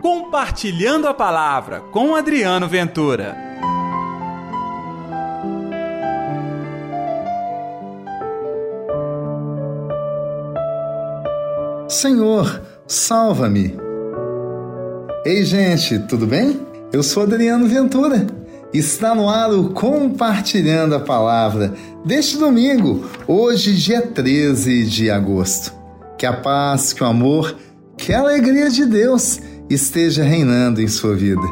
Compartilhando a Palavra com Adriano Ventura. Senhor, salva-me. Ei, gente, tudo bem? Eu sou Adriano Ventura. Está no ar o Compartilhando a Palavra deste domingo, hoje, dia 13 de agosto. Que a paz, que o amor, que a alegria de Deus esteja reinando em sua vida.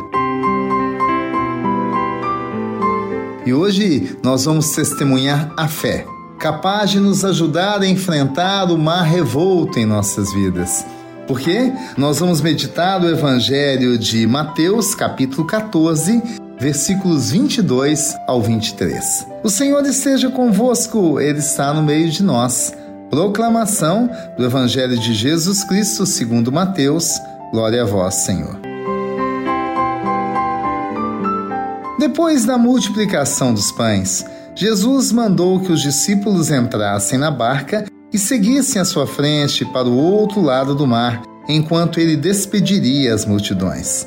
E hoje nós vamos testemunhar a fé, capaz de nos ajudar a enfrentar o mar revolto em nossas vidas. Porque nós vamos meditar o Evangelho de Mateus, capítulo 14, versículos 22 ao 23. O Senhor esteja convosco, Ele está no meio de nós. Proclamação do Evangelho de Jesus Cristo segundo Mateus. Glória a vós, Senhor. Depois da multiplicação dos pães, Jesus mandou que os discípulos entrassem na barca e seguissem à sua frente para o outro lado do mar, enquanto ele despediria as multidões.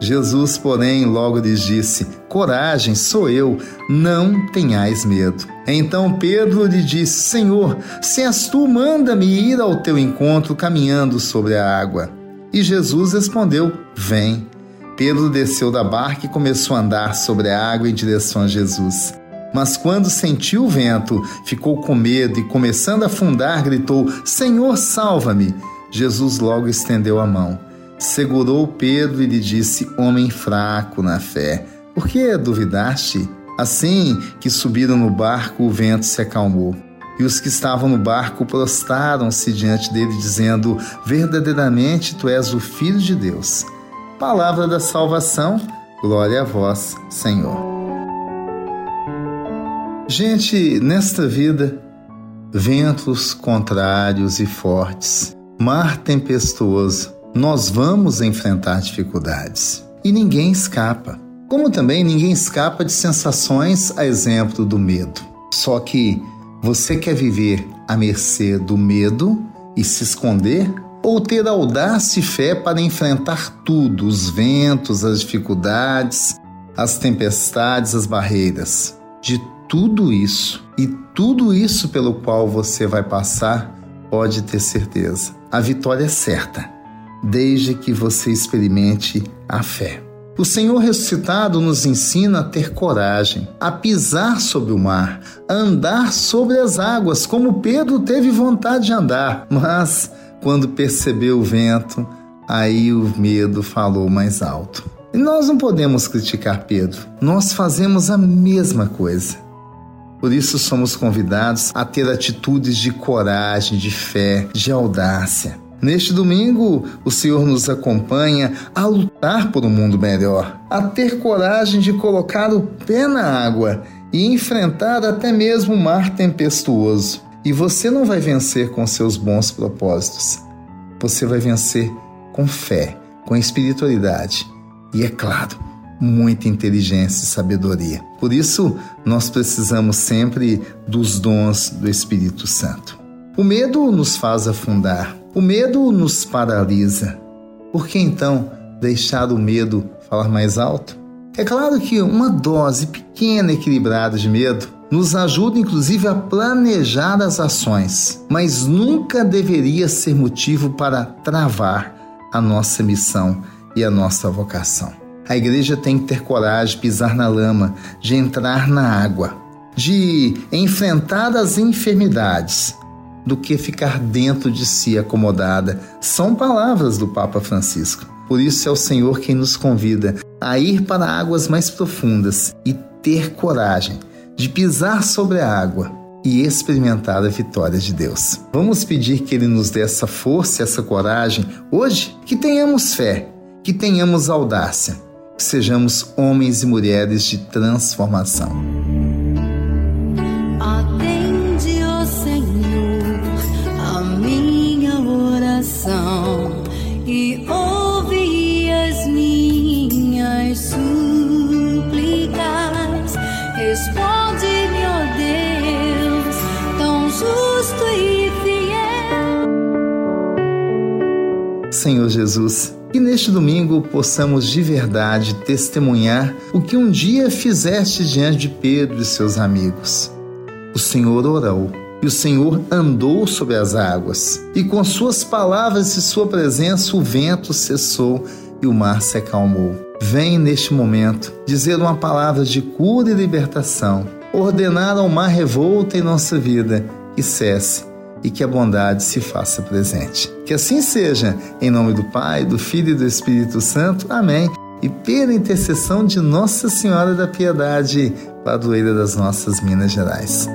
Jesus, porém, logo lhes disse: Coragem, sou eu, não tenhais medo. Então Pedro lhe disse: Senhor, se és tu, manda-me ir ao teu encontro caminhando sobre a água. E Jesus respondeu: Vem. Pedro desceu da barca e começou a andar sobre a água em direção a Jesus. Mas quando sentiu o vento, ficou com medo e, começando a afundar, gritou: Senhor, salva-me! Jesus logo estendeu a mão segurou Pedro e lhe disse: Homem fraco na fé, por que duvidaste? Assim que subiram no barco, o vento se acalmou. E os que estavam no barco prostaram-se diante dele, dizendo: Verdadeiramente tu és o Filho de Deus. Palavra da salvação, glória a vós, Senhor. Gente, nesta vida, ventos contrários e fortes, mar tempestuoso, nós vamos enfrentar dificuldades e ninguém escapa. Como também ninguém escapa de sensações, a exemplo do medo. Só que você quer viver à mercê do medo e se esconder? Ou ter audácia e fé para enfrentar tudo, os ventos, as dificuldades, as tempestades, as barreiras? De tudo isso e tudo isso pelo qual você vai passar, pode ter certeza. A vitória é certa desde que você experimente a fé. O Senhor ressuscitado nos ensina a ter coragem, a pisar sobre o mar, a andar sobre as águas, como Pedro teve vontade de andar, mas quando percebeu o vento, aí o medo falou mais alto. E nós não podemos criticar Pedro, nós fazemos a mesma coisa. Por isso somos convidados a ter atitudes de coragem, de fé, de audácia. Neste domingo, o Senhor nos acompanha a lutar por um mundo melhor, a ter coragem de colocar o pé na água e enfrentar até mesmo o mar tempestuoso. E você não vai vencer com seus bons propósitos. Você vai vencer com fé, com espiritualidade e, é claro, muita inteligência e sabedoria. Por isso, nós precisamos sempre dos dons do Espírito Santo. O medo nos faz afundar, o medo nos paralisa. Por que então deixar o medo falar mais alto? É claro que uma dose pequena e equilibrada de medo nos ajuda inclusive a planejar as ações, mas nunca deveria ser motivo para travar a nossa missão e a nossa vocação. A igreja tem que ter coragem de pisar na lama, de entrar na água, de enfrentar as enfermidades, do que ficar dentro de si acomodada. São palavras do Papa Francisco. Por isso é o Senhor quem nos convida a ir para águas mais profundas e ter coragem de pisar sobre a água e experimentar a vitória de Deus. Vamos pedir que Ele nos dê essa força, essa coragem hoje, que tenhamos fé, Que tenhamos audácia, que sejamos homens e mulheres de transformação. Senhor Jesus, que neste domingo possamos de verdade testemunhar o que um dia fizeste diante de Pedro e seus amigos. O Senhor orou e o Senhor andou sobre as águas, e com suas palavras e sua presença o vento cessou e o mar se acalmou. Vem neste momento dizer uma palavra de cura e libertação, ordenar ao mar revolto em nossa vida que cesse e que a bondade se faça presente. Que assim seja, em nome do Pai, do Filho e do Espírito Santo. Amém. E pela intercessão de Nossa Senhora da Piedade, padroeira das nossas Minas Gerais.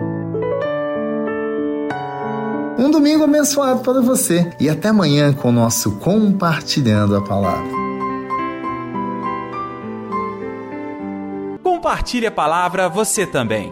Um domingo abençoado para você e até amanhã com o nosso Compartilhando a Palavra. Compartilhe a palavra você também.